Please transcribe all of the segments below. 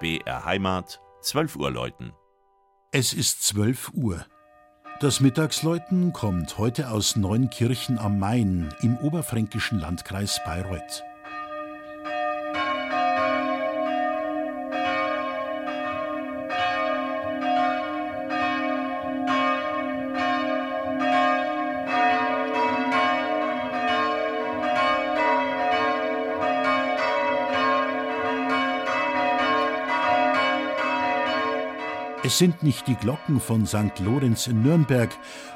BR Heimat, 12 Uhr läuten. Es ist 12 Uhr. Das Mittagsläuten kommt heute aus Neunkirchen am Main im oberfränkischen Landkreis Bayreuth. Es sind nicht die Glocken von St. Lorenz in Nürnberg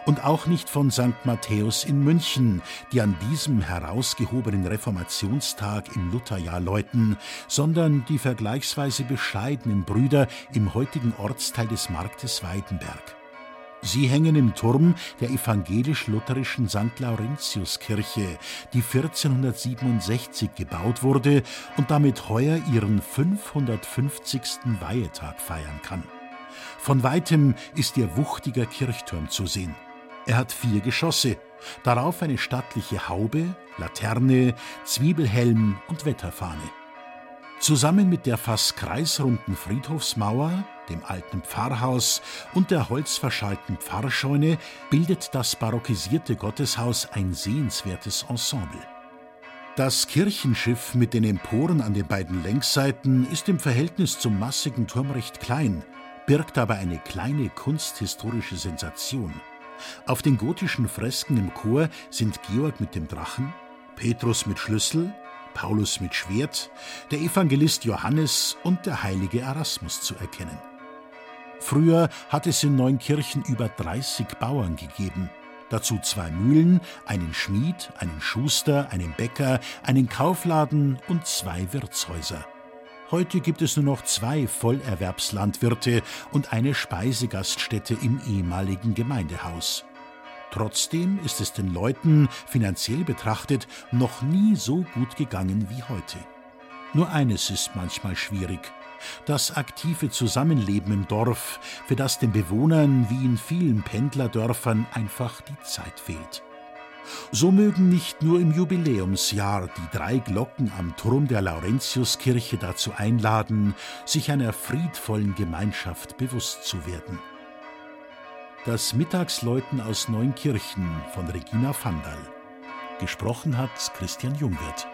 und auch nicht von St. Matthäus in München, die an diesem herausgehobenen Reformationstag im Lutherjahr läuten, sondern die vergleichsweise bescheidenen Brüder im heutigen Ortsteil des Marktes Weidenberg. Sie hängen im Turm der evangelisch-lutherischen St. Laurentiuskirche, die 1467 gebaut wurde und damit heuer ihren 550. Weihetag feiern kann. Von weitem ist ihr wuchtiger Kirchturm zu sehen. Er hat vier Geschosse, darauf eine stattliche Haube, Laterne, Zwiebelhelm und Wetterfahne. Zusammen mit der fast kreisrunden Friedhofsmauer, dem alten Pfarrhaus und der holzverschalten Pfarrscheune bildet das barockisierte Gotteshaus ein sehenswertes Ensemble. Das Kirchenschiff mit den Emporen an den beiden Längsseiten ist im Verhältnis zum massigen Turm recht klein, birgt aber eine kleine kunsthistorische Sensation. Auf den gotischen Fresken im Chor sind Georg mit dem Drachen, Petrus mit Schlüssel, Paulus mit Schwert, der Evangelist Johannes und der heilige Erasmus zu erkennen. Früher hat es in Neunkirchen über 30 Bauern gegeben, dazu zwei Mühlen, einen Schmied, einen Schuster, einen Bäcker, einen Kaufladen und zwei Wirtshäuser. Heute gibt es nur noch zwei Vollerwerbslandwirte und eine Speisegaststätte im ehemaligen Gemeindehaus. Trotzdem ist es den Leuten, finanziell betrachtet, noch nie so gut gegangen wie heute. Nur eines ist manchmal schwierig. Das aktive Zusammenleben im Dorf, für das den Bewohnern wie in vielen Pendlerdörfern einfach die Zeit fehlt. So mögen nicht nur im Jubiläumsjahr die drei Glocken am Turm der Laurentiuskirche dazu einladen, sich einer friedvollen Gemeinschaft bewusst zu werden. Das Mittagsläuten aus Neunkirchen von Regina Vandal. Gesprochen hat Christian Jungwirth.